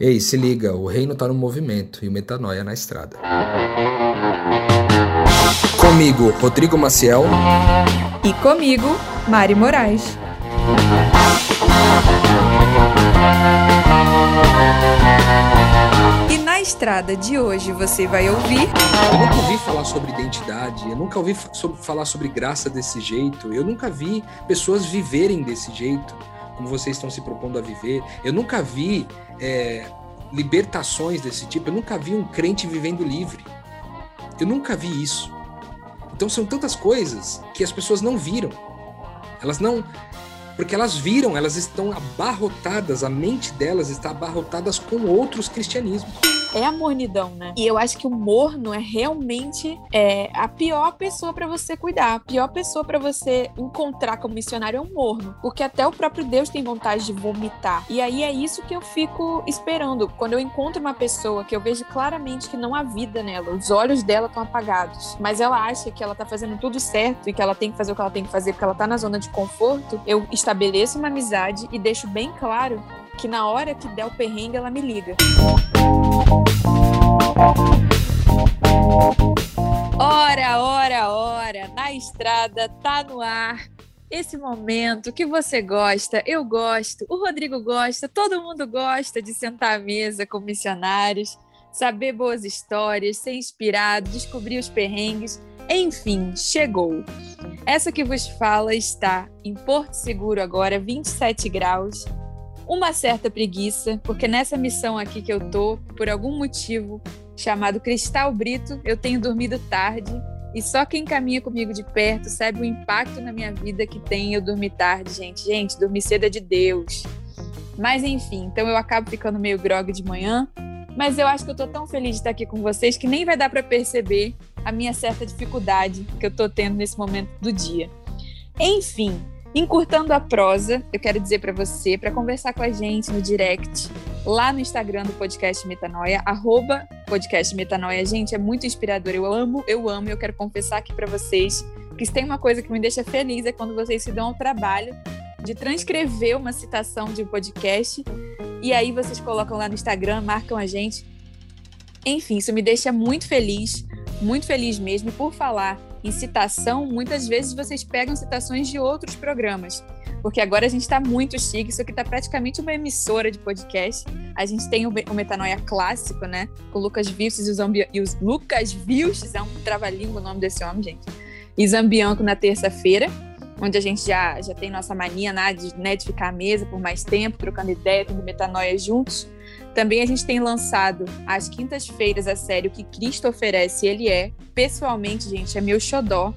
Ei, se liga, o reino tá no movimento e o metanoia na estrada. Comigo, Rodrigo Maciel. E comigo, Mari Moraes. E na estrada de hoje você vai ouvir. Eu nunca ouvi falar sobre identidade, eu nunca ouvi falar sobre graça desse jeito, eu nunca vi pessoas viverem desse jeito, como vocês estão se propondo a viver. Eu nunca vi é, libertações desse tipo. Eu nunca vi um crente vivendo livre. Eu nunca vi isso. Então são tantas coisas que as pessoas não viram. Elas não. Porque elas viram, elas estão abarrotadas, a mente delas está abarrotadas com outros cristianismos é a mornidão, né? E eu acho que o morno é realmente é, a pior pessoa para você cuidar. A pior pessoa para você encontrar como missionário é um morno. Porque até o próprio Deus tem vontade de vomitar. E aí é isso que eu fico esperando. Quando eu encontro uma pessoa que eu vejo claramente que não há vida nela, os olhos dela estão apagados, mas ela acha que ela tá fazendo tudo certo e que ela tem que fazer o que ela tem que fazer porque ela tá na zona de conforto, eu estabeleço uma amizade e deixo bem claro que na hora que der o perrengue ela me liga. Estrada, tá no ar. Esse momento que você gosta, eu gosto, o Rodrigo gosta, todo mundo gosta de sentar à mesa com missionários, saber boas histórias, ser inspirado, descobrir os perrengues. Enfim, chegou. Essa que vos fala está em Porto Seguro agora, 27 graus, uma certa preguiça, porque nessa missão aqui que eu tô, por algum motivo chamado Cristal Brito, eu tenho dormido tarde e só quem caminha comigo de perto sabe o impacto na minha vida que tem eu dormir tarde, gente. Gente, dormir cedo é de Deus. Mas enfim, então eu acabo ficando meio grog de manhã, mas eu acho que eu tô tão feliz de estar aqui com vocês que nem vai dar para perceber a minha certa dificuldade que eu tô tendo nesse momento do dia. Enfim, Encurtando a prosa, eu quero dizer para você, para conversar com a gente no direct, lá no Instagram do Podcast Metanoia, arroba Podcast Metanoia. Gente, é muito inspirador. Eu amo, eu amo. Eu quero confessar aqui para vocês que se tem uma coisa que me deixa feliz é quando vocês se dão ao trabalho de transcrever uma citação de um podcast e aí vocês colocam lá no Instagram, marcam a gente. Enfim, isso me deixa muito feliz, muito feliz mesmo. E por falar em citação, muitas vezes vocês pegam citações de outros programas. Porque agora a gente está muito chique, isso aqui está praticamente uma emissora de podcast. A gente tem o, Metanoia clássico, né? Com o Lucas Vilches e o, Zambi... e os Lucas Vilches, é um trava-língua o nome desse homem, gente. E Zambianco na terça-feira, onde a gente já, já tem nossa mania né, de, né, de ficar à mesa por mais tempo, trocando ideia, tendo Metanoia juntos. Também a gente tem lançado às quintas-feiras a série O que Cristo oferece, ele é. Pessoalmente, gente, é meu xodó,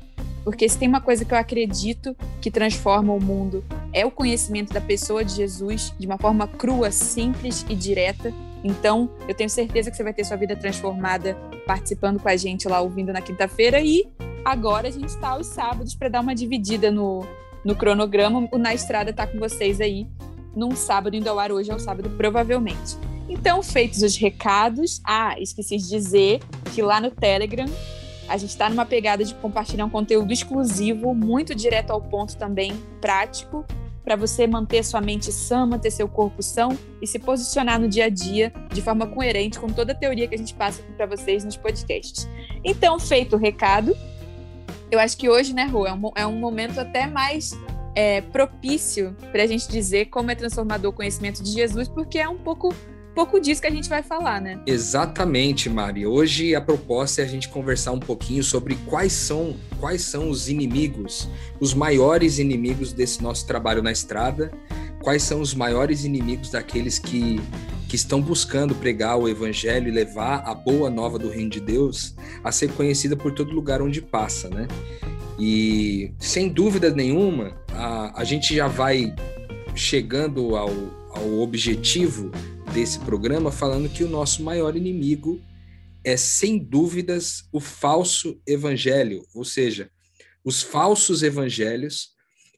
porque se tem uma coisa que eu acredito que transforma o mundo é o conhecimento da pessoa de Jesus de uma forma crua, simples e direta. Então, eu tenho certeza que você vai ter sua vida transformada participando com a gente lá, ouvindo na quinta-feira. E agora a gente está aos sábados para dar uma dividida no, no cronograma. O Na Estrada está com vocês aí num sábado, indo ao ar hoje, é o sábado, provavelmente. Então, feitos os recados, ah, esqueci de dizer que lá no Telegram a gente está numa pegada de compartilhar um conteúdo exclusivo, muito direto ao ponto também, prático, para você manter sua mente sã, manter seu corpo são e se posicionar no dia a dia de forma coerente com toda a teoria que a gente passa para vocês nos podcasts. Então, feito o recado, eu acho que hoje, né, Rô, é um, é um momento até mais é, propício para a gente dizer como é transformador o conhecimento de Jesus, porque é um pouco pouco disso que a gente vai falar, né? Exatamente, Mari. Hoje a proposta é a gente conversar um pouquinho sobre quais são, quais são os inimigos, os maiores inimigos desse nosso trabalho na estrada, quais são os maiores inimigos daqueles que, que estão buscando pregar o evangelho e levar a boa nova do reino de Deus a ser conhecida por todo lugar onde passa, né? E sem dúvida nenhuma, a, a gente já vai chegando ao, ao objetivo desse programa falando que o nosso maior inimigo é, sem dúvidas, o falso evangelho, ou seja, os falsos evangelhos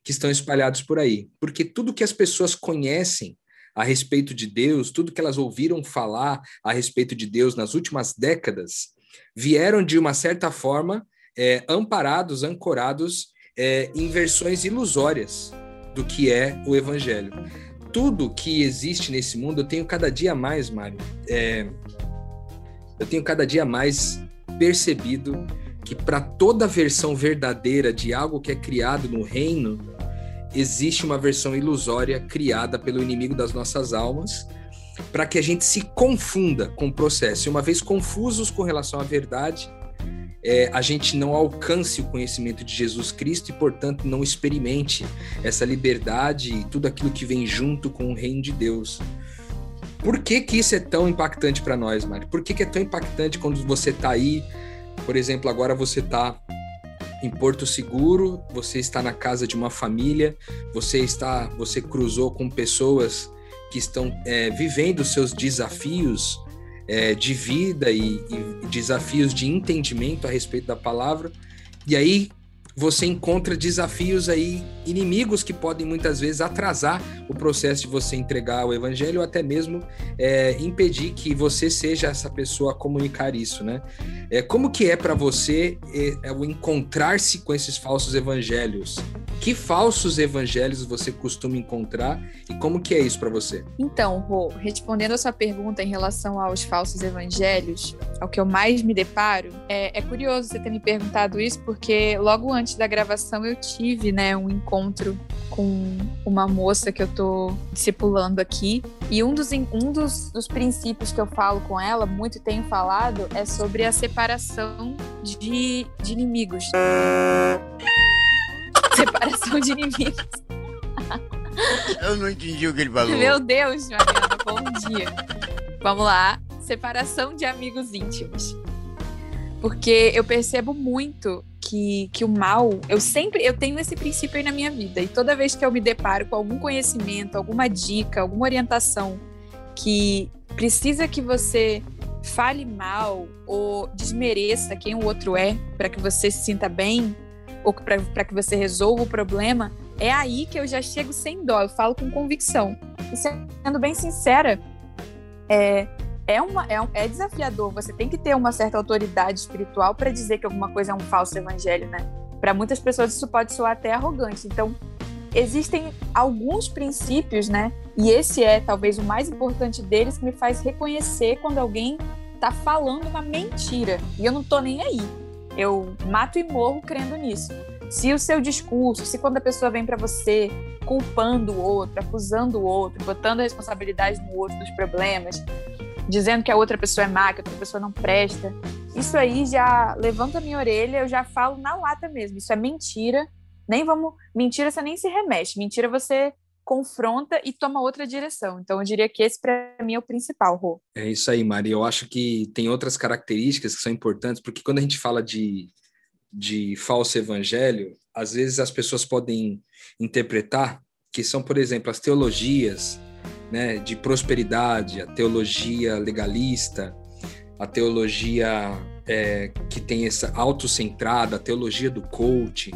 que estão espalhados por aí. Porque tudo que as pessoas conhecem a respeito de Deus, tudo que elas ouviram falar a respeito de Deus nas últimas décadas, vieram de uma certa forma é, amparados, ancorados é, em versões ilusórias do que é o evangelho tudo que existe nesse mundo, eu tenho cada dia mais, Mário, é, eu tenho cada dia mais percebido que para toda versão verdadeira de algo que é criado no reino, existe uma versão ilusória criada pelo inimigo das nossas almas, para que a gente se confunda com o processo. E uma vez confusos com relação à verdade, é, a gente não alcance o conhecimento de Jesus Cristo e, portanto, não experimente essa liberdade e tudo aquilo que vem junto com o reino de Deus. Por que, que isso é tão impactante para nós, Mari? Por que, que é tão impactante quando você está aí, por exemplo, agora você está em Porto Seguro, você está na casa de uma família, você está, você cruzou com pessoas que estão é, vivendo seus desafios é, de vida e, e desafios de entendimento a respeito da palavra. E aí você encontra desafios aí, inimigos que podem muitas vezes atrasar o processo de você entregar o evangelho ou até mesmo é, impedir que você seja essa pessoa a comunicar isso, né? É, como que é para você é, é, o encontrar-se com esses falsos evangelhos? Que falsos evangelhos você costuma encontrar e como que é isso para você? Então, Rô, respondendo a sua pergunta em relação aos falsos evangelhos, ao que eu mais me deparo, é, é curioso você ter me perguntado isso porque logo antes da gravação eu tive, né, um encontro com uma moça que eu tô discipulando aqui e um dos, um dos, dos princípios que eu falo com ela, muito tenho falado, é sobre a separação de, de inimigos de inimigos. Eu não entendi o que ele falou. Meu Deus, Mariana, bom dia. Vamos lá. Separação de amigos íntimos. Porque eu percebo muito que, que o mal, eu sempre, eu tenho esse princípio aí na minha vida. E toda vez que eu me deparo com algum conhecimento, alguma dica, alguma orientação que precisa que você fale mal ou desmereça quem o outro é para que você se sinta bem, ou para que você resolva o problema, é aí que eu já chego sem dó, eu falo com convicção. E sendo bem sincera, é, é, uma, é, é desafiador, você tem que ter uma certa autoridade espiritual para dizer que alguma coisa é um falso evangelho, né? Para muitas pessoas isso pode soar até arrogante. Então, existem alguns princípios, né? E esse é talvez o mais importante deles que me faz reconhecer quando alguém está falando uma mentira. E eu não tô nem aí. Eu mato e morro crendo nisso. Se o seu discurso, se quando a pessoa vem para você culpando o outro, acusando o outro, botando a responsabilidade no outro dos problemas, dizendo que a outra pessoa é má, que a outra pessoa não presta, isso aí já levanta a minha orelha, eu já falo na lata mesmo. Isso é mentira. Nem vamos. Mentira você nem se remexe. Mentira você confronta e toma outra direção. Então, eu diria que esse, para mim, é o principal, Rô. É isso aí, Mari. Eu acho que tem outras características que são importantes, porque quando a gente fala de, de falso evangelho, às vezes as pessoas podem interpretar que são, por exemplo, as teologias né, de prosperidade, a teologia legalista, a teologia é, que tem essa autocentrada, a teologia do coaching,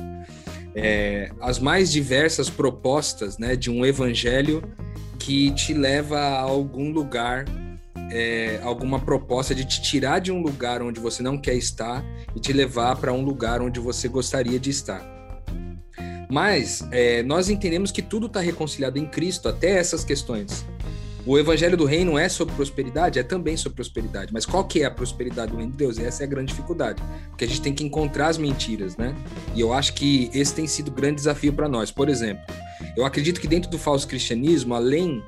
é, as mais diversas propostas né, de um evangelho que te leva a algum lugar, é, alguma proposta de te tirar de um lugar onde você não quer estar e te levar para um lugar onde você gostaria de estar. Mas é, nós entendemos que tudo está reconciliado em Cristo, até essas questões. O evangelho do reino é sobre prosperidade? É também sobre prosperidade. Mas qual que é a prosperidade do reino de Deus? Essa é a grande dificuldade. Porque a gente tem que encontrar as mentiras, né? E eu acho que esse tem sido um grande desafio para nós. Por exemplo, eu acredito que dentro do falso cristianismo, além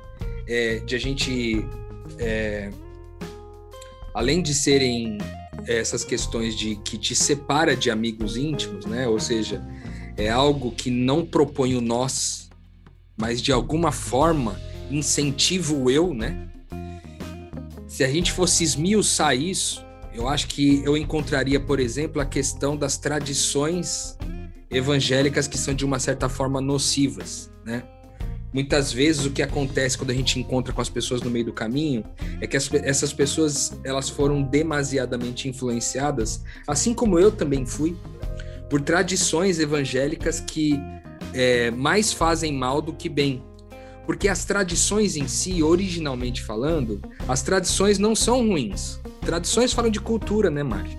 é, de a gente... É, além de serem essas questões de que te separa de amigos íntimos, né? Ou seja, é algo que não propõe o nós, mas de alguma forma incentivo eu, né? Se a gente fosse esmiuçar isso, eu acho que eu encontraria, por exemplo, a questão das tradições evangélicas que são de uma certa forma nocivas, né? Muitas vezes o que acontece quando a gente encontra com as pessoas no meio do caminho é que as, essas pessoas elas foram demasiadamente influenciadas, assim como eu também fui, por tradições evangélicas que é, mais fazem mal do que bem. Porque as tradições em si, originalmente falando, as tradições não são ruins. Tradições falam de cultura, né, Mari?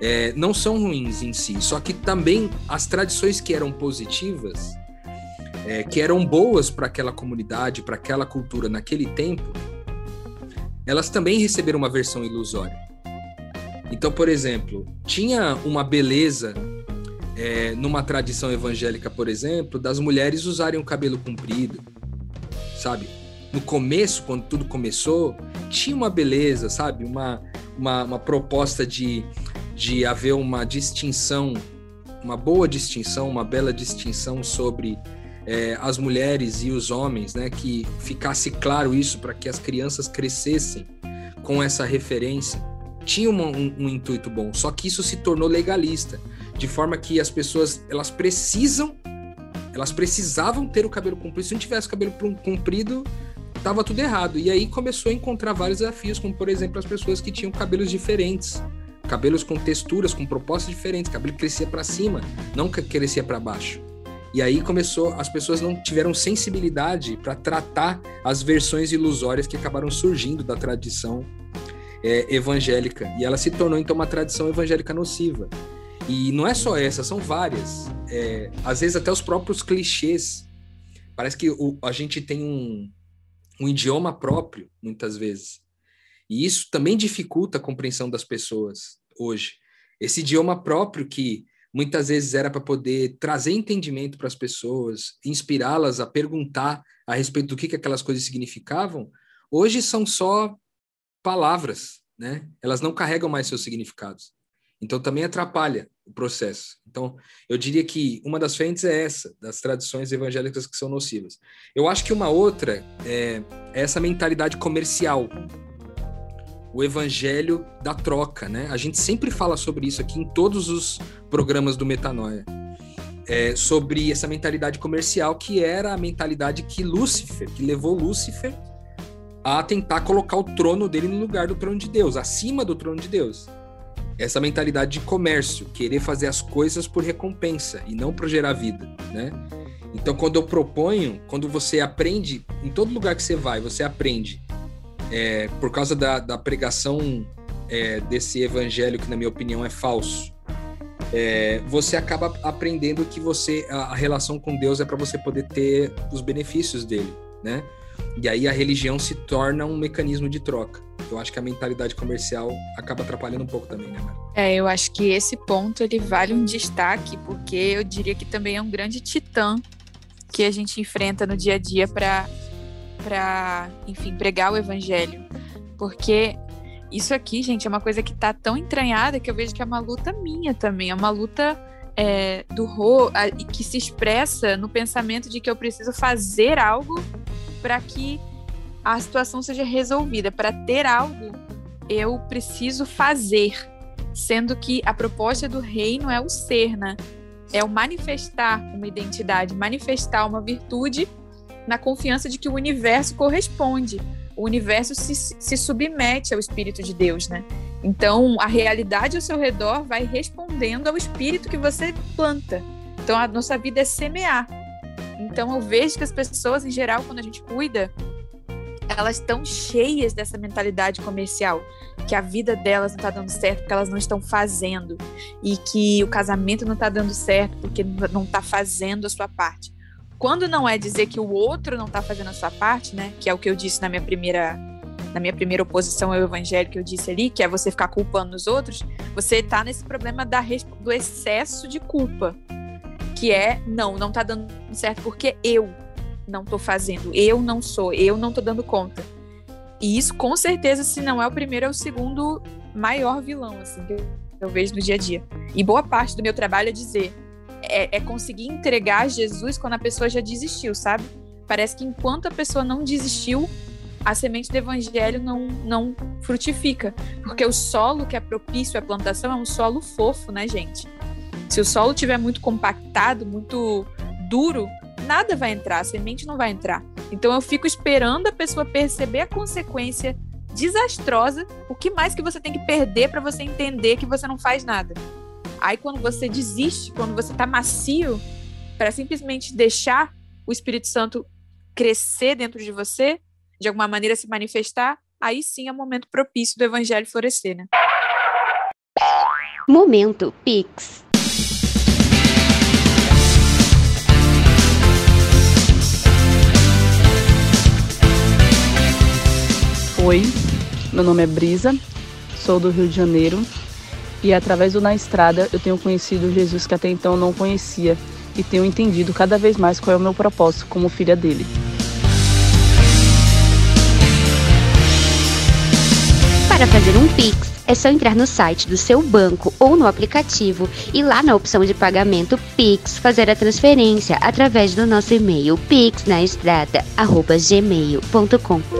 É, não são ruins em si, só que também as tradições que eram positivas, é, que eram boas para aquela comunidade, para aquela cultura naquele tempo, elas também receberam uma versão ilusória. Então, por exemplo, tinha uma beleza é, numa tradição evangélica, por exemplo, das mulheres usarem o cabelo comprido, sabe? No começo, quando tudo começou, tinha uma beleza, sabe? Uma, uma, uma proposta de, de haver uma distinção, uma boa distinção, uma bela distinção sobre é, as mulheres e os homens, né? Que ficasse claro isso para que as crianças crescessem com essa referência. Tinha um, um, um, intuito bom, só que isso se tornou legalista, de forma que as pessoas elas precisam, elas precisavam ter o cabelo comprido. Se não tivesse o cabelo comprido, tava tudo errado. E aí começou a encontrar vários desafios, como por exemplo as pessoas que tinham cabelos diferentes, cabelos com texturas, com propostas diferentes, cabelo que crescia para cima, não que crescia para baixo. E aí começou, as pessoas não tiveram sensibilidade para tratar as versões ilusórias que acabaram surgindo da tradição é, evangélica. E ela se tornou então uma tradição evangélica nociva. E não é só essa, são várias. É, às vezes até os próprios clichês. Parece que o, a gente tem um, um idioma próprio, muitas vezes. E isso também dificulta a compreensão das pessoas hoje. Esse idioma próprio que muitas vezes era para poder trazer entendimento para as pessoas, inspirá-las a perguntar a respeito do que, que aquelas coisas significavam, hoje são só palavras, né? Elas não carregam mais seus significados. Então também atrapalha o processo. Então, eu diria que uma das frentes é essa, das tradições evangélicas que são nocivas. Eu acho que uma outra é, é essa mentalidade comercial o evangelho da troca, né? A gente sempre fala sobre isso aqui em todos os programas do Metanoia. É, sobre essa mentalidade comercial que era a mentalidade que Lúcifer, que levou Lúcifer a tentar colocar o trono dele no lugar do trono de Deus, acima do trono de Deus. Essa mentalidade de comércio, querer fazer as coisas por recompensa e não por gerar vida, né? Então, quando eu proponho, quando você aprende, em todo lugar que você vai, você aprende é, por causa da, da pregação é, desse evangelho que, na minha opinião, é falso, é, você acaba aprendendo que você a, a relação com Deus é para você poder ter os benefícios dele, né? E aí a religião se torna um mecanismo de troca. Eu acho que a mentalidade comercial acaba atrapalhando um pouco também, né, Mara? É, eu acho que esse ponto ele vale um destaque, porque eu diria que também é um grande titã que a gente enfrenta no dia a dia para para, enfim, pregar o evangelho. Porque isso aqui, gente, é uma coisa que tá tão entranhada que eu vejo que é uma luta minha também. É uma luta é, do Rô que se expressa no pensamento de que eu preciso fazer algo para que a situação seja resolvida. Para ter algo, eu preciso fazer. Sendo que a proposta do reino é o ser, né? É o manifestar uma identidade, manifestar uma virtude na confiança de que o universo corresponde. O universo se, se submete ao Espírito de Deus, né? Então, a realidade ao seu redor vai respondendo ao espírito que você planta. Então, a nossa vida é semear. Então, eu vejo que as pessoas, em geral, quando a gente cuida, elas estão cheias dessa mentalidade comercial, que a vida delas não está dando certo porque elas não estão fazendo, e que o casamento não está dando certo porque não está fazendo a sua parte. Quando não é dizer que o outro não está fazendo a sua parte, né? Que é o que eu disse na minha primeira na minha primeira oposição ao evangelho que eu disse ali, que é você ficar culpando os outros, você está nesse problema da, do excesso de culpa, que é não, não está dando certo porque eu não estou fazendo, eu não sou, eu não estou dando conta. E isso, com certeza, se não é o primeiro, é o segundo maior vilão, assim, que eu vejo no dia a dia. E boa parte do meu trabalho é dizer: é, é conseguir entregar Jesus quando a pessoa já desistiu, sabe? Parece que enquanto a pessoa não desistiu, a semente do evangelho não, não frutifica. Porque o solo que é propício à plantação é um solo fofo, né, gente? Se o solo tiver muito compactado, muito duro, nada vai entrar, a semente não vai entrar. Então eu fico esperando a pessoa perceber a consequência desastrosa, o que mais que você tem que perder para você entender que você não faz nada. Aí quando você desiste, quando você está macio para simplesmente deixar o Espírito Santo crescer dentro de você, de alguma maneira se manifestar, aí sim é o momento propício do evangelho florescer, né? Momento Pix. Oi, meu nome é Brisa, sou do Rio de Janeiro e através do Na Estrada eu tenho conhecido Jesus que até então não conhecia e tenho entendido cada vez mais qual é o meu propósito como filha dele. Para fazer um Pix, é só entrar no site do seu banco ou no aplicativo e lá na opção de pagamento Pix fazer a transferência através do nosso e-mail pixnaestrada@gmail.com.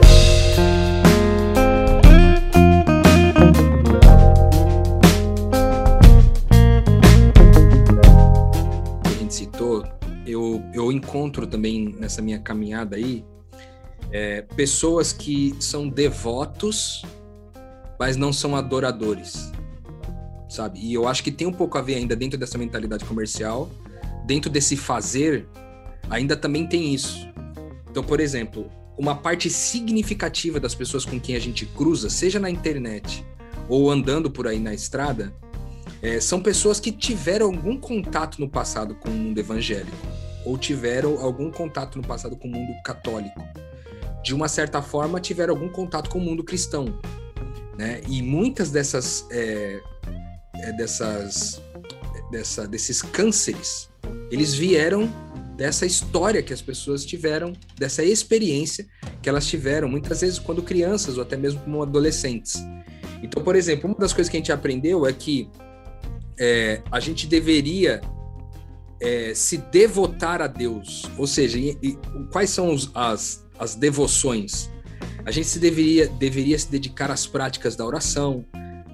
encontro também nessa minha caminhada aí é, pessoas que são devotos mas não são adoradores, sabe? E eu acho que tem um pouco a ver ainda dentro dessa mentalidade comercial, dentro desse fazer, ainda também tem isso. Então, por exemplo, uma parte significativa das pessoas com quem a gente cruza, seja na internet ou andando por aí na estrada, é, são pessoas que tiveram algum contato no passado com o mundo evangélico, ou tiveram algum contato no passado com o mundo católico. De uma certa forma, tiveram algum contato com o mundo cristão. Né? E muitas dessas, é, é, dessas dessa, desses cânceres, eles vieram dessa história que as pessoas tiveram, dessa experiência que elas tiveram, muitas vezes quando crianças ou até mesmo como adolescentes. Então, por exemplo, uma das coisas que a gente aprendeu é que é, a gente deveria é, se devotar a Deus, ou seja, e, e, quais são os, as, as devoções? A gente se deveria, deveria se dedicar às práticas da oração,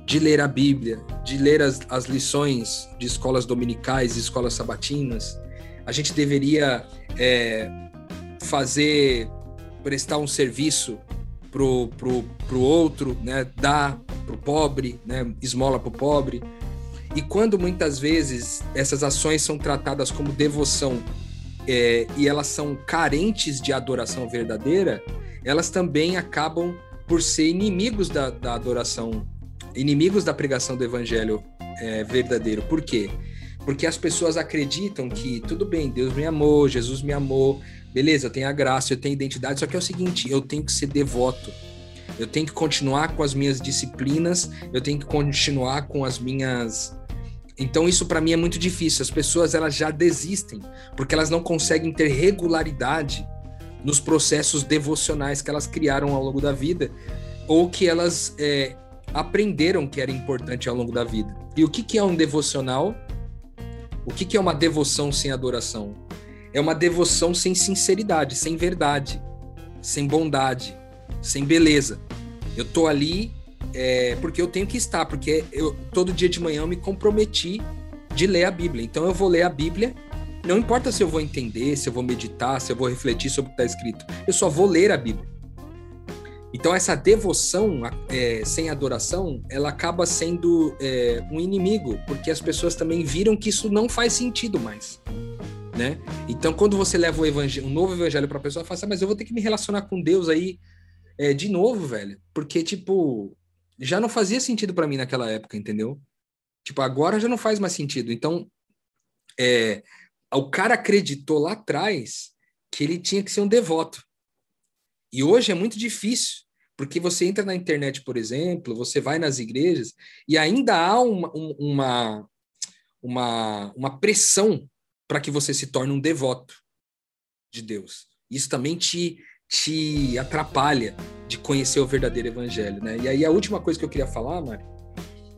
de ler a Bíblia, de ler as, as lições de escolas dominicais e escolas sabatinas. A gente deveria é, fazer, prestar um serviço pro, pro, pro outro, né? dar pro pobre, né? esmola pro pobre. E quando muitas vezes essas ações são tratadas como devoção é, e elas são carentes de adoração verdadeira, elas também acabam por ser inimigos da, da adoração, inimigos da pregação do evangelho é, verdadeiro. Por quê? Porque as pessoas acreditam que tudo bem, Deus me amou, Jesus me amou, beleza, eu tenho a graça, eu tenho identidade, só que é o seguinte, eu tenho que ser devoto. Eu tenho que continuar com as minhas disciplinas, eu tenho que continuar com as minhas então isso para mim é muito difícil. As pessoas elas já desistem porque elas não conseguem ter regularidade nos processos devocionais que elas criaram ao longo da vida ou que elas é, aprenderam que era importante ao longo da vida. E o que, que é um devocional? O que, que é uma devoção sem adoração? É uma devoção sem sinceridade, sem verdade, sem bondade, sem beleza. Eu tô ali é, porque eu tenho que estar, porque eu todo dia de manhã eu me comprometi de ler a Bíblia. Então eu vou ler a Bíblia não importa se eu vou entender, se eu vou meditar, se eu vou refletir sobre o que está escrito, eu só vou ler a Bíblia. Então essa devoção é, sem adoração, ela acaba sendo é, um inimigo, porque as pessoas também viram que isso não faz sentido mais. Né? Então, quando você leva um novo evangelho para a pessoa, fala assim, ah, mas eu vou ter que me relacionar com Deus aí é, de novo, velho, porque tipo já não fazia sentido para mim naquela época, entendeu? Tipo, agora já não faz mais sentido. Então, é, o cara acreditou lá atrás que ele tinha que ser um devoto. E hoje é muito difícil, porque você entra na internet, por exemplo, você vai nas igrejas e ainda há uma, uma, uma, uma pressão para que você se torne um devoto de Deus. Isso também te, te atrapalha de conhecer o verdadeiro evangelho, né? E aí a última coisa que eu queria falar, Mari,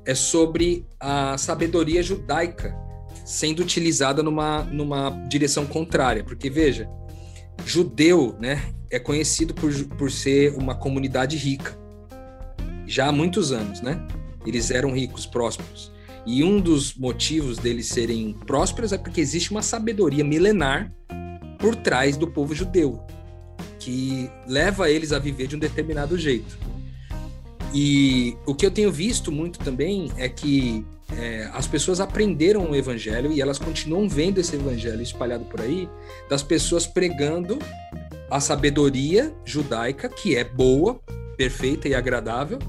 é sobre a sabedoria judaica sendo utilizada numa, numa direção contrária. Porque, veja, judeu né, é conhecido por, por ser uma comunidade rica. Já há muitos anos, né? Eles eram ricos, prósperos. E um dos motivos deles serem prósperos é porque existe uma sabedoria milenar por trás do povo judeu, que leva eles a viver de um determinado jeito. E o que eu tenho visto muito também é que é, as pessoas aprenderam o evangelho e elas continuam vendo esse evangelho espalhado por aí, das pessoas pregando a sabedoria judaica, que é boa, perfeita e agradável,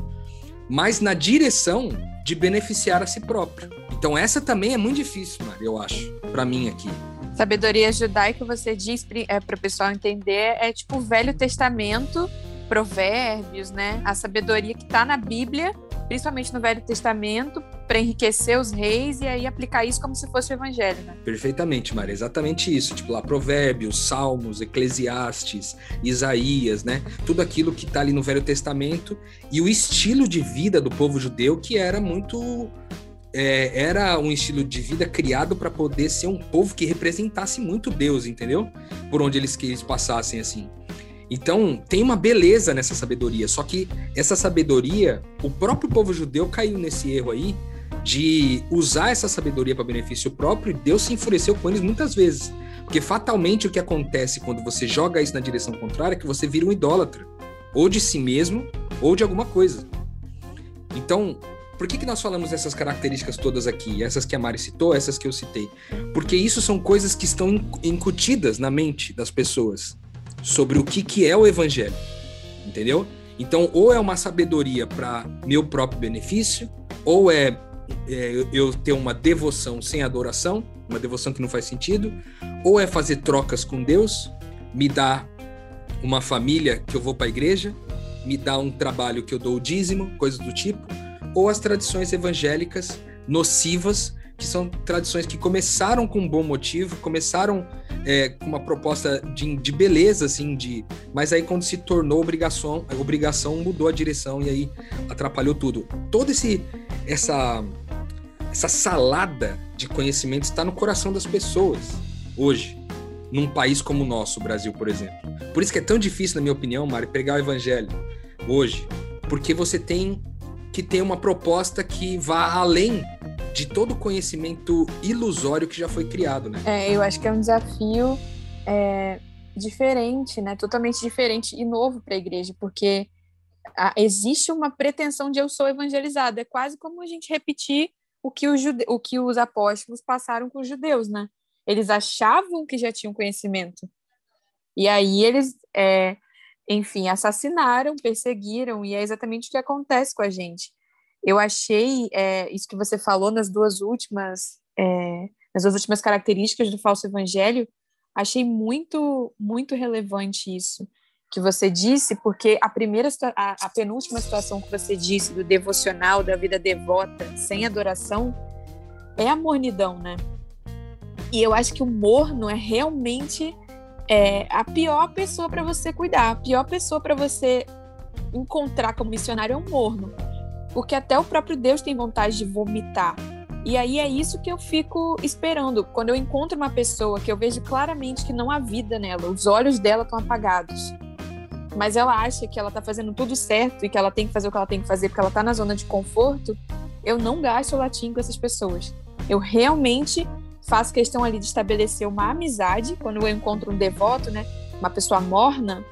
mas na direção de beneficiar a si próprio. Então essa também é muito difícil, eu acho, para mim aqui. Sabedoria judaica, você diz é, para o pessoal entender, é tipo o Velho Testamento provérbios, né? A sabedoria que está na Bíblia, principalmente no Velho Testamento, para enriquecer os reis e aí aplicar isso como se fosse o evangelho, né? Perfeitamente, Maria, exatamente isso. Tipo lá, provérbios, salmos, eclesiastes, Isaías, né? Tudo aquilo que está ali no Velho Testamento e o estilo de vida do povo judeu que era muito é, era um estilo de vida criado para poder ser um povo que representasse muito Deus, entendeu? Por onde eles, que eles passassem assim. Então, tem uma beleza nessa sabedoria, só que essa sabedoria, o próprio povo judeu caiu nesse erro aí de usar essa sabedoria para benefício próprio e Deus se enfureceu com eles muitas vezes. Porque fatalmente o que acontece quando você joga isso na direção contrária é que você vira um idólatra, ou de si mesmo, ou de alguma coisa. Então, por que, que nós falamos essas características todas aqui? Essas que a Mari citou, essas que eu citei? Porque isso são coisas que estão incutidas na mente das pessoas sobre o que, que é o evangelho. Entendeu? Então, ou é uma sabedoria para meu próprio benefício, ou é, é, eu ter uma devoção sem adoração, uma devoção que não faz sentido, ou é fazer trocas com Deus, me dar uma família que eu vou para a igreja, me dar um trabalho que eu dou o dízimo, coisas do tipo ou as tradições evangélicas nocivas, que são tradições que começaram com um bom motivo, começaram é, com uma proposta de, de, beleza, assim, de, mas aí quando se tornou obrigação, a obrigação mudou a direção e aí atrapalhou tudo. Todo esse essa essa salada de conhecimento está no coração das pessoas hoje, num país como o nosso, o Brasil, por exemplo. Por isso que é tão difícil, na minha opinião, Mari, pregar o evangelho hoje, porque você tem que tem uma proposta que vá além de todo o conhecimento ilusório que já foi criado, né? É, eu acho que é um desafio é, diferente, né? Totalmente diferente e novo para a igreja, porque a, existe uma pretensão de eu sou evangelizado. É quase como a gente repetir o que, jude... o que os apóstolos passaram com os judeus, né? Eles achavam que já tinham conhecimento. E aí eles é, enfim, assassinaram, perseguiram, e é exatamente o que acontece com a gente. Eu achei é, isso que você falou nas duas últimas, é, nas duas últimas características do falso evangelho, achei muito, muito relevante isso que você disse, porque a primeira, a, a penúltima situação que você disse do devocional, da vida devota, sem adoração, é a mornidão, né? E eu acho que o morno é realmente é a pior pessoa para você cuidar, a pior pessoa para você encontrar como missionário é um morno. Porque até o próprio Deus tem vontade de vomitar. E aí é isso que eu fico esperando. Quando eu encontro uma pessoa que eu vejo claramente que não há vida nela, os olhos dela estão apagados. Mas ela acha que ela está fazendo tudo certo e que ela tem que fazer o que ela tem que fazer porque ela está na zona de conforto. Eu não gasto latim com essas pessoas. Eu realmente faço questão ali de estabelecer uma amizade quando eu encontro um devoto, né, uma pessoa morna,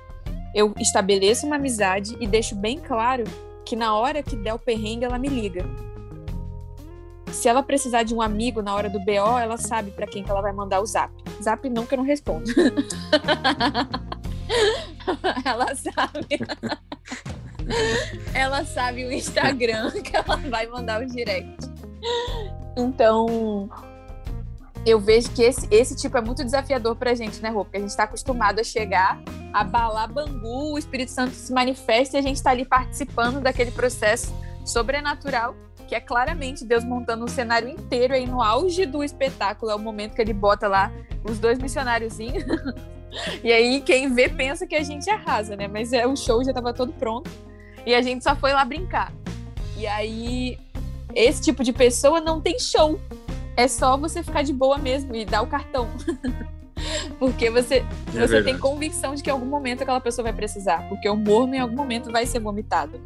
eu estabeleço uma amizade e deixo bem claro que na hora que der o perrengue ela me liga. Se ela precisar de um amigo na hora do BO, ela sabe para quem que ela vai mandar o zap. Zap não que eu não respondo. ela sabe. ela sabe o Instagram que ela vai mandar o direct. Então, eu vejo que esse, esse tipo é muito desafiador pra gente, né, Rô? Porque a gente está acostumado a chegar, abalar Bangu, o Espírito Santo se manifesta e a gente está ali participando daquele processo sobrenatural, que é claramente Deus montando um cenário inteiro aí no auge do espetáculo. É o momento que ele bota lá os dois missionáriozinhos. e aí quem vê pensa que a gente arrasa, né? Mas é, o show já estava todo pronto e a gente só foi lá brincar. E aí esse tipo de pessoa não tem show é só você ficar de boa mesmo e dar o cartão. porque você, é você tem convicção de que em algum momento aquela pessoa vai precisar. Porque o morno em algum momento vai ser vomitado.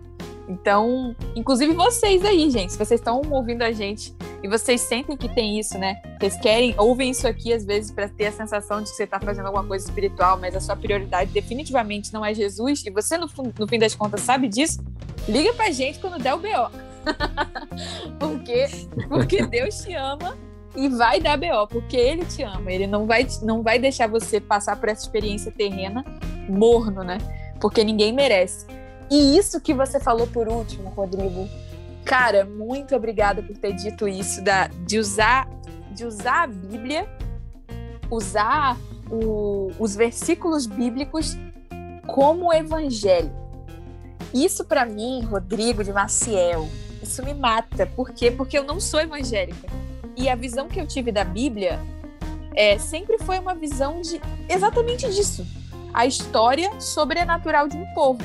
Então, inclusive vocês aí, gente, se vocês estão ouvindo a gente e vocês sentem que tem isso, né? Vocês querem, ouvem isso aqui às vezes para ter a sensação de que você está fazendo alguma coisa espiritual, mas a sua prioridade definitivamente não é Jesus e você no, no fim das contas sabe disso, liga pra gente quando der o BO. porque, porque Deus te ama e vai dar BO, porque Ele te ama. Ele não vai, não vai deixar você passar por essa experiência terrena morno, né? Porque ninguém merece. E isso que você falou por último, Rodrigo. Cara, muito obrigada por ter dito isso, da, de, usar, de usar a Bíblia, usar o, os versículos bíblicos como evangelho. Isso para mim, Rodrigo de Maciel, isso me mata. Por quê? Porque eu não sou evangélica. E a visão que eu tive da Bíblia é, sempre foi uma visão de exatamente disso. A história sobrenatural de um povo.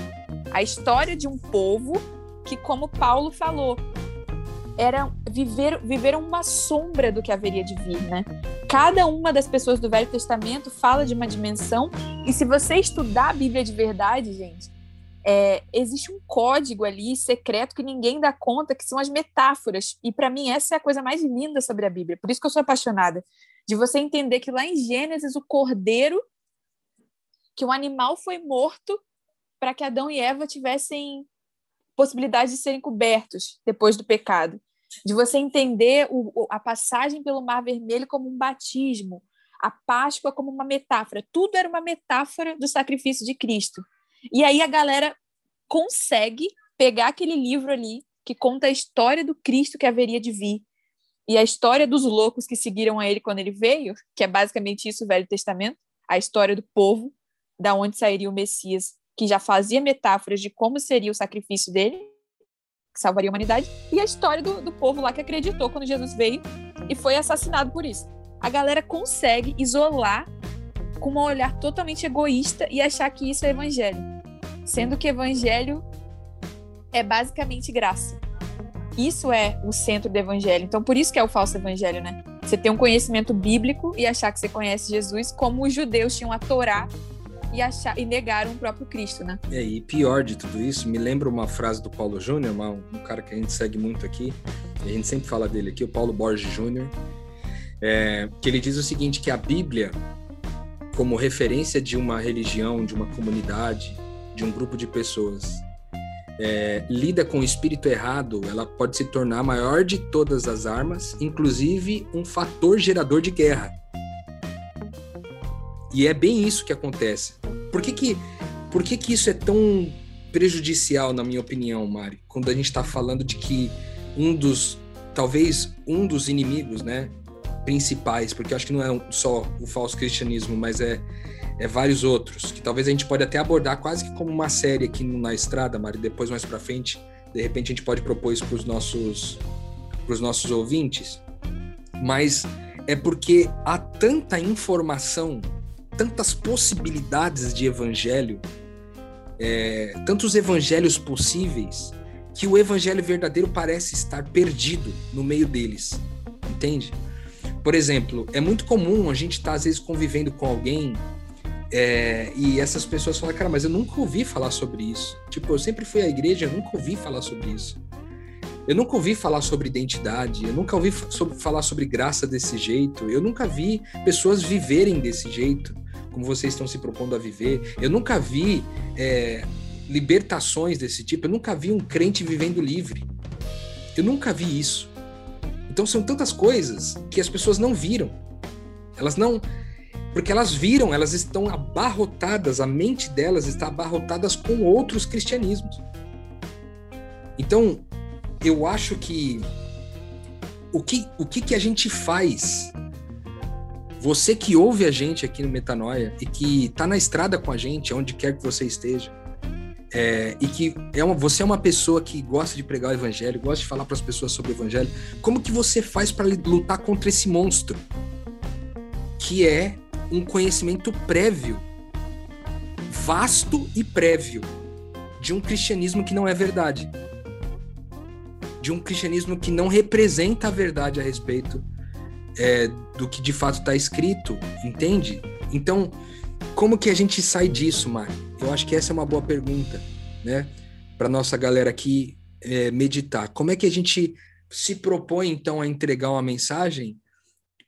A história de um povo que, como Paulo falou, era viver, viveram uma sombra do que haveria de vir, né? Cada uma das pessoas do Velho Testamento fala de uma dimensão, e se você estudar a Bíblia de verdade, gente, é, existe um código ali secreto que ninguém dá conta, que são as metáforas. E para mim essa é a coisa mais linda sobre a Bíblia. Por isso que eu sou apaixonada de você entender que lá em Gênesis o cordeiro, que o animal foi morto para que Adão e Eva tivessem possibilidade de serem cobertos depois do pecado. De você entender o, a passagem pelo Mar Vermelho como um batismo, a Páscoa como uma metáfora. Tudo era uma metáfora do sacrifício de Cristo. E aí a galera consegue pegar aquele livro ali que conta a história do Cristo que haveria de vir e a história dos loucos que seguiram a ele quando ele veio, que é basicamente isso o Velho Testamento, a história do povo, da onde sairia o Messias, que já fazia metáforas de como seria o sacrifício dele, que salvaria a humanidade, e a história do, do povo lá que acreditou quando Jesus veio e foi assassinado por isso. A galera consegue isolar com um olhar totalmente egoísta e achar que isso é evangelho, sendo que evangelho é basicamente graça. Isso é o centro do evangelho. Então, por isso que é o falso evangelho, né? Você ter um conhecimento bíblico e achar que você conhece Jesus, como os judeus tinham a Torá e, achar, e negaram o próprio Cristo, né? É, e pior de tudo isso, me lembra uma frase do Paulo Júnior, um cara que a gente segue muito aqui, a gente sempre fala dele aqui, o Paulo Borges Júnior, é, que ele diz o seguinte, que a Bíblia, como referência de uma religião, de uma comunidade, de um grupo de pessoas, é, lida com o espírito errado, ela pode se tornar a maior de todas as armas, inclusive um fator gerador de guerra. E é bem isso que acontece. Por que que, por que, que isso é tão prejudicial, na minha opinião, Mari? Quando a gente está falando de que um dos, talvez um dos inimigos, né, principais, porque eu acho que não é só o falso cristianismo, mas é é, vários outros, que talvez a gente pode até abordar quase que como uma série aqui na estrada, Mari, depois mais para frente, de repente a gente pode propor isso para os nossos, pros nossos ouvintes, mas é porque há tanta informação, tantas possibilidades de evangelho, é, tantos evangelhos possíveis, que o evangelho verdadeiro parece estar perdido no meio deles, entende? Por exemplo, é muito comum a gente estar, tá, às vezes, convivendo com alguém é, e essas pessoas falam, cara, mas eu nunca ouvi falar sobre isso. Tipo, eu sempre fui à igreja, eu nunca ouvi falar sobre isso. Eu nunca ouvi falar sobre identidade, eu nunca ouvi falar sobre graça desse jeito, eu nunca vi pessoas viverem desse jeito, como vocês estão se propondo a viver. Eu nunca vi é, libertações desse tipo, eu nunca vi um crente vivendo livre. Eu nunca vi isso. Então são tantas coisas que as pessoas não viram. Elas não porque elas viram, elas estão abarrotadas, a mente delas está abarrotadas com outros cristianismos. Então, eu acho que o que, o que, que a gente faz? Você que ouve a gente aqui no Metanoia e que está na estrada com a gente, onde quer que você esteja, é, e que é uma, você é uma pessoa que gosta de pregar o evangelho, gosta de falar para as pessoas sobre o evangelho, como que você faz para lutar contra esse monstro? Que é um conhecimento prévio, vasto e prévio, de um cristianismo que não é verdade. De um cristianismo que não representa a verdade a respeito é, do que de fato está escrito, entende? Então, como que a gente sai disso, Mari? Eu acho que essa é uma boa pergunta, né? Para nossa galera aqui é, meditar. Como é que a gente se propõe, então, a entregar uma mensagem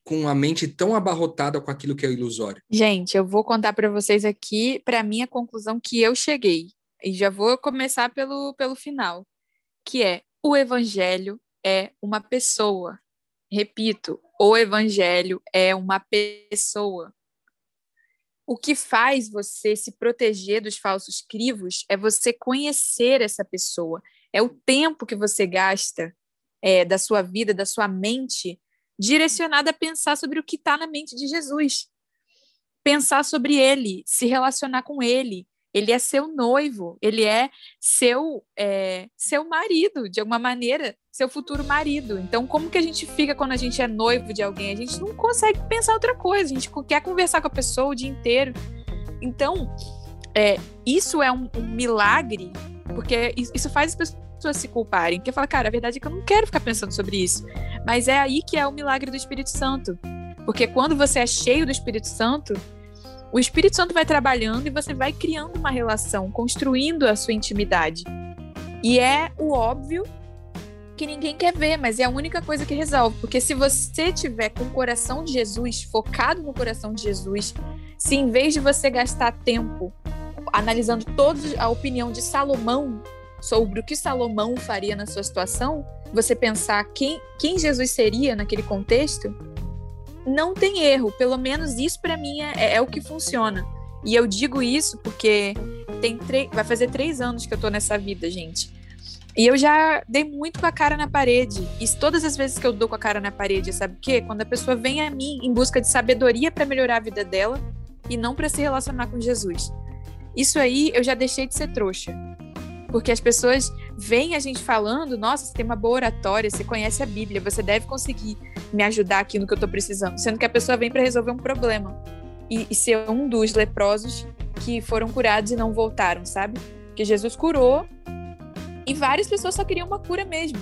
com a mente tão abarrotada com aquilo que é ilusório? Gente, eu vou contar para vocês aqui, para mim, a conclusão que eu cheguei. E já vou começar pelo, pelo final, que é o evangelho é uma pessoa. Repito, o evangelho é uma pessoa. O que faz você se proteger dos falsos crivos é você conhecer essa pessoa. É o tempo que você gasta é, da sua vida, da sua mente, direcionada a pensar sobre o que está na mente de Jesus. Pensar sobre ele, se relacionar com ele, Ele é seu noivo, ele é seu é, seu marido, de alguma maneira, seu futuro marido. Então, como que a gente fica quando a gente é noivo de alguém? A gente não consegue pensar outra coisa, a gente quer conversar com a pessoa o dia inteiro. Então, é, isso é um, um milagre, porque isso faz as pessoas se culparem. Porque fala, cara, a verdade é que eu não quero ficar pensando sobre isso. Mas é aí que é o milagre do Espírito Santo. Porque quando você é cheio do Espírito Santo, o Espírito Santo vai trabalhando e você vai criando uma relação, construindo a sua intimidade. E é o óbvio que ninguém quer ver, mas é a única coisa que resolve. Porque se você tiver com o coração de Jesus, focado no coração de Jesus, se em vez de você gastar tempo analisando toda a opinião de Salomão sobre o que Salomão faria na sua situação, você pensar quem, quem Jesus seria naquele contexto, não tem erro. Pelo menos isso para mim é, é, o que funciona. E eu digo isso porque tem vai fazer três anos que eu tô nessa vida, gente. E eu já dei muito com a cara na parede. E todas as vezes que eu dou com a cara na parede, sabe o quê? Quando a pessoa vem a mim em busca de sabedoria para melhorar a vida dela e não para se relacionar com Jesus. Isso aí eu já deixei de ser trouxa. Porque as pessoas veem a gente falando, nossa, você tem uma boa oratória, você conhece a Bíblia, você deve conseguir me ajudar aqui no que eu tô precisando. Sendo que a pessoa vem para resolver um problema. E, e ser um dos leprosos que foram curados e não voltaram, sabe? Que Jesus curou e várias pessoas só queriam uma cura mesmo.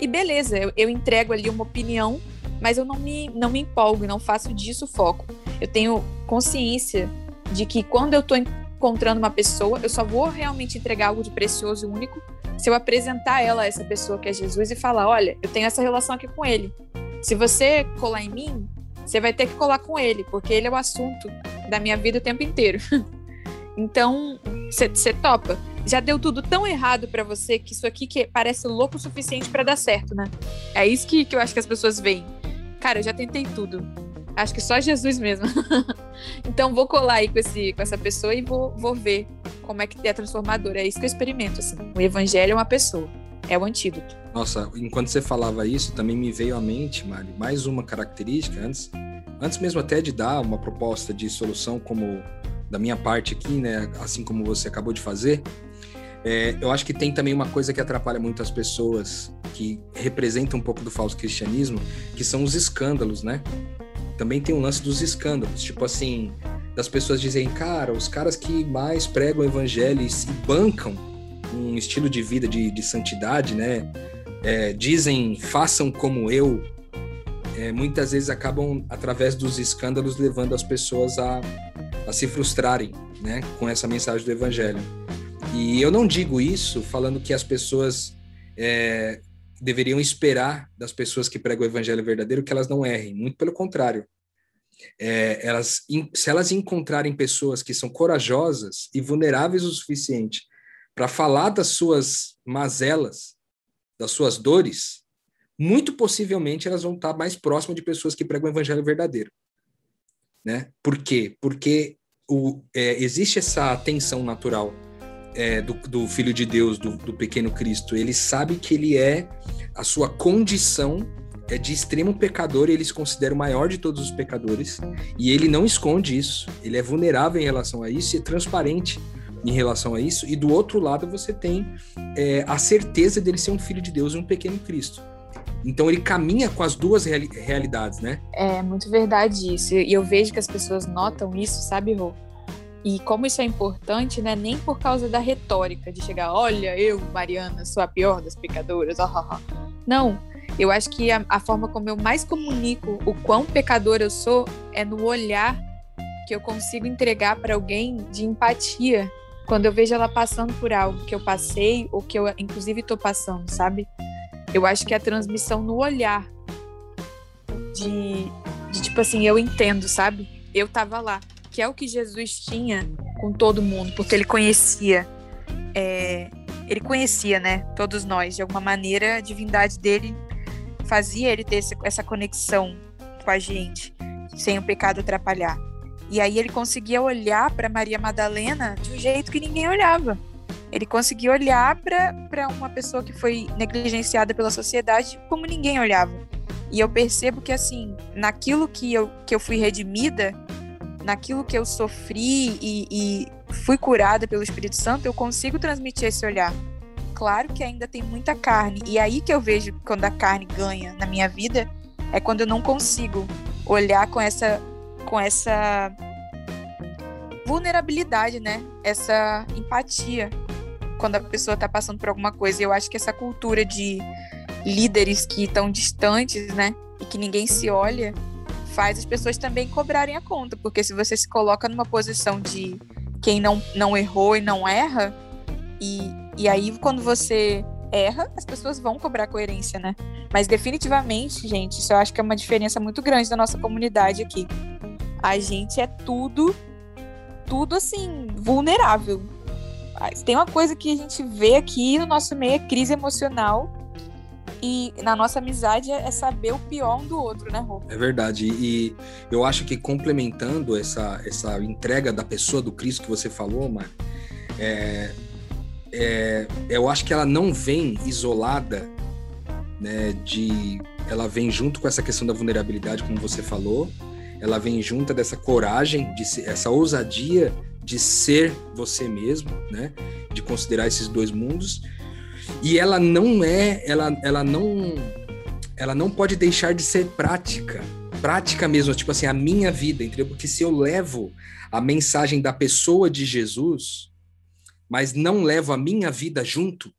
E beleza, eu, eu entrego ali uma opinião, mas eu não me, não me empolgo, não faço disso foco. Eu tenho consciência de que quando eu tô encontrando uma pessoa, eu só vou realmente entregar algo de precioso e único se eu apresentar ela a essa pessoa que é Jesus e falar: olha, eu tenho essa relação aqui com ele. Se você colar em mim, você vai ter que colar com ele, porque ele é o assunto da minha vida o tempo inteiro. então, você topa. Já deu tudo tão errado para você que isso aqui que parece louco o suficiente para dar certo, né? É isso que, que eu acho que as pessoas veem. Cara, eu já tentei tudo Acho que só Jesus mesmo. então vou colar aí com, esse, com essa pessoa e vou, vou ver como é que é transformador. É isso que eu experimento. Assim. O evangelho é uma pessoa. É o antídoto. Nossa, enquanto você falava isso, também me veio à mente, Mari, mais uma característica antes, antes mesmo até de dar uma proposta de solução como da minha parte aqui, né, assim como você acabou de fazer, é, eu acho que tem também uma coisa que atrapalha muito as pessoas que representam um pouco do falso cristianismo, que são os escândalos, né? Também tem um lance dos escândalos, tipo assim, das pessoas dizem, cara, os caras que mais pregam evangelho e se bancam um estilo de vida de, de santidade, né? É, dizem, façam como eu, é, muitas vezes acabam, através dos escândalos, levando as pessoas a, a se frustrarem, né? Com essa mensagem do evangelho. E eu não digo isso falando que as pessoas é, deveriam esperar das pessoas que pregam o evangelho verdadeiro que elas não errem. Muito pelo contrário. É, elas, se elas encontrarem pessoas que são corajosas e vulneráveis o suficiente para falar das suas mazelas, das suas dores, muito possivelmente elas vão estar mais próximas de pessoas que pregam o evangelho verdadeiro. Né? Por quê? Porque o, é, existe essa tensão natural é, do, do, Filho de Deus, do, do, pequeno Cristo. Ele sabe que ele é, a sua condição é de extremo pecador e ele se considera o maior de todos os pecadores. E ele não esconde isso. Ele é vulnerável em relação a isso e é transparente em relação a isso. E do outro lado você tem é, a certeza dele ser um filho de Deus e um pequeno Cristo. Então ele caminha com as duas reali realidades, né? É muito verdade isso. E eu vejo que as pessoas notam isso, sabe, Rô? E como isso é importante, né? Nem por causa da retórica de chegar, olha, eu, Mariana, sou a pior das pecadoras. Não, eu acho que a, a, forma como eu mais comunico o quão pecador eu sou é no olhar que eu consigo entregar para alguém de empatia quando eu vejo ela passando por algo que eu passei ou que eu inclusive estou passando, sabe? Eu acho que a transmissão no olhar de, de tipo assim, eu entendo, sabe? Eu tava lá que é o que Jesus tinha com todo mundo, porque ele conhecia, é, ele conhecia, né, todos nós, de alguma maneira, a divindade dele fazia ele ter essa conexão com a gente, sem o pecado atrapalhar. E aí ele conseguia olhar para Maria Madalena de um jeito que ninguém olhava. Ele conseguia olhar para uma pessoa que foi negligenciada pela sociedade como ninguém olhava. E eu percebo que, assim, naquilo que eu, que eu fui redimida, naquilo que eu sofri e, e fui curada pelo Espírito Santo, eu consigo transmitir esse olhar. Claro que ainda tem muita carne, e aí que eu vejo quando a carne ganha na minha vida é quando eu não consigo olhar com essa com essa vulnerabilidade, né? Essa empatia quando a pessoa está passando por alguma coisa. Eu acho que essa cultura de líderes que estão distantes, né? E que ninguém se olha, faz as pessoas também cobrarem a conta. Porque se você se coloca numa posição de quem não, não errou e não erra, e, e aí quando você erra, as pessoas vão cobrar coerência, né? Mas definitivamente, gente, isso eu acho que é uma diferença muito grande da nossa comunidade aqui. A gente é tudo, tudo assim, vulnerável. Tem uma coisa que a gente vê aqui no nosso meio é crise emocional. E na nossa amizade é saber o pior um do outro, né, Rô? É verdade. E eu acho que complementando essa, essa entrega da pessoa do Cristo que você falou, Mar, é, é, eu acho que ela não vem isolada, né? De, ela vem junto com essa questão da vulnerabilidade, como você falou. Ela vem junto dessa coragem, de ser, essa ousadia de ser você mesmo, né? De considerar esses dois mundos. E ela não é, ela, ela não, ela não pode deixar de ser prática, prática mesmo, tipo assim, a minha vida, entendeu? Porque se eu levo a mensagem da pessoa de Jesus, mas não levo a minha vida junto,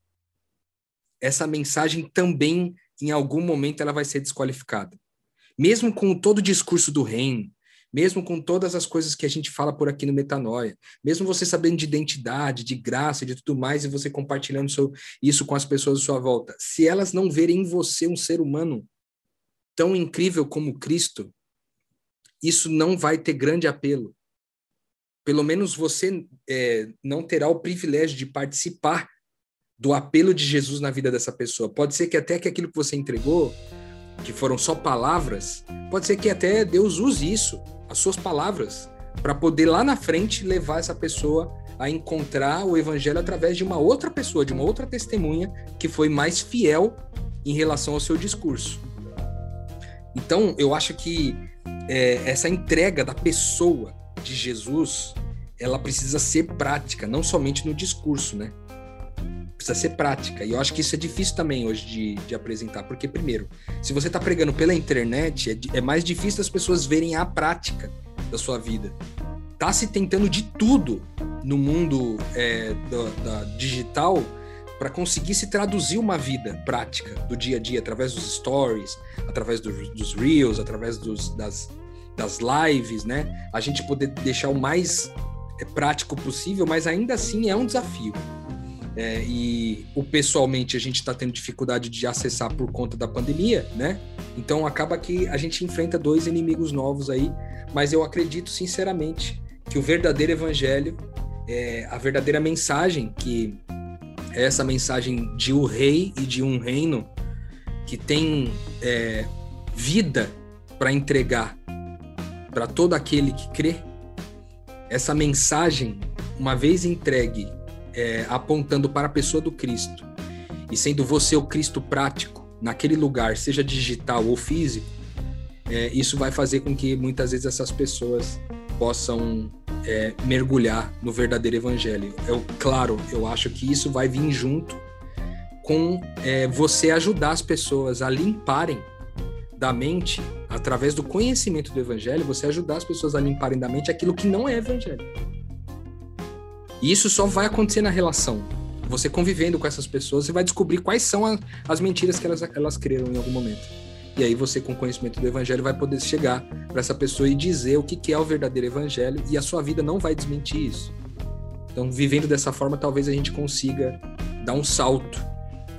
essa mensagem também, em algum momento, ela vai ser desqualificada. Mesmo com todo o discurso do reino, mesmo com todas as coisas que a gente fala por aqui no Metanoia, mesmo você sabendo de identidade, de graça, de tudo mais, e você compartilhando isso com as pessoas à sua volta, se elas não verem em você um ser humano tão incrível como Cristo, isso não vai ter grande apelo. Pelo menos você é, não terá o privilégio de participar do apelo de Jesus na vida dessa pessoa. Pode ser que até que aquilo que você entregou, que foram só palavras, pode ser que até Deus use isso, as suas palavras, para poder lá na frente levar essa pessoa a encontrar o evangelho através de uma outra pessoa, de uma outra testemunha que foi mais fiel em relação ao seu discurso. Então, eu acho que é, essa entrega da pessoa de Jesus, ela precisa ser prática, não somente no discurso, né? Precisa ser prática. E eu acho que isso é difícil também hoje de, de apresentar. Porque, primeiro, se você está pregando pela internet, é, é mais difícil as pessoas verem a prática da sua vida. Tá se tentando de tudo no mundo é, da, da digital para conseguir se traduzir uma vida prática do dia a dia através dos stories, através do, dos reels, através dos, das, das lives, né? A gente poder deixar o mais é, prático possível, mas ainda assim é um desafio. É, e o pessoalmente a gente está tendo dificuldade de acessar por conta da pandemia, né? Então acaba que a gente enfrenta dois inimigos novos aí, mas eu acredito sinceramente que o verdadeiro evangelho, é, a verdadeira mensagem, que é essa mensagem de um rei e de um reino que tem é, vida para entregar para todo aquele que crê, essa mensagem, uma vez entregue, é, apontando para a pessoa do Cristo, e sendo você o Cristo prático naquele lugar, seja digital ou físico, é, isso vai fazer com que muitas vezes essas pessoas possam é, mergulhar no verdadeiro evangelho. Eu, claro, eu acho que isso vai vir junto com é, você ajudar as pessoas a limparem da mente, através do conhecimento do evangelho, você ajudar as pessoas a limparem da mente aquilo que não é evangelho. E isso só vai acontecer na relação. Você convivendo com essas pessoas, você vai descobrir quais são a, as mentiras que elas, elas creram em algum momento. E aí você, com conhecimento do evangelho, vai poder chegar para essa pessoa e dizer o que, que é o verdadeiro evangelho, e a sua vida não vai desmentir isso. Então, vivendo dessa forma, talvez a gente consiga dar um salto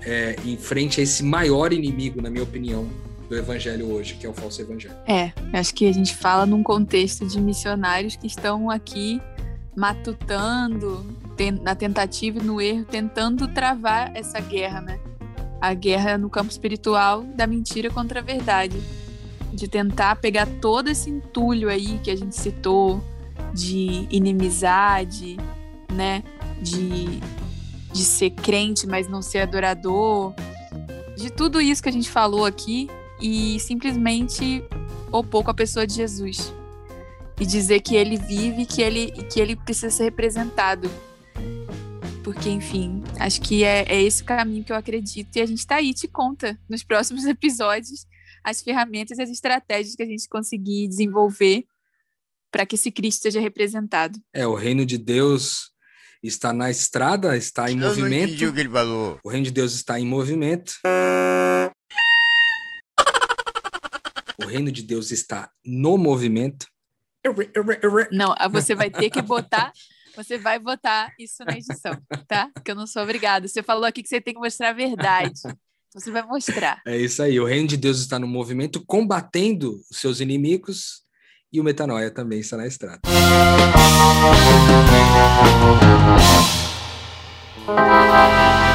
é, em frente a esse maior inimigo, na minha opinião, do evangelho hoje, que é o falso evangelho. É, acho que a gente fala num contexto de missionários que estão aqui matutando, na tentativa e no erro, tentando travar essa guerra, né? A guerra no campo espiritual da mentira contra a verdade. De tentar pegar todo esse entulho aí que a gente citou, de inimizade, né? De, de ser crente, mas não ser adorador. De tudo isso que a gente falou aqui e simplesmente opor com a pessoa de Jesus. E dizer que ele vive, que ele que ele precisa ser representado. Porque, enfim, acho que é, é esse o caminho que eu acredito. E a gente está aí, te conta nos próximos episódios as ferramentas e as estratégias que a gente conseguir desenvolver para que esse Cristo seja representado. É, o reino de Deus está na estrada, está em Eu movimento. não entendi o que ele falou. O reino de Deus está em movimento. O reino de Deus está no movimento. Não, você vai ter que botar. Você vai botar isso na edição, tá? Porque eu não sou obrigada. Você falou aqui que você tem que mostrar a verdade. Então, você vai mostrar. É isso aí. O reino de Deus está no movimento, combatendo os seus inimigos e o metanoia também está na estrada. Música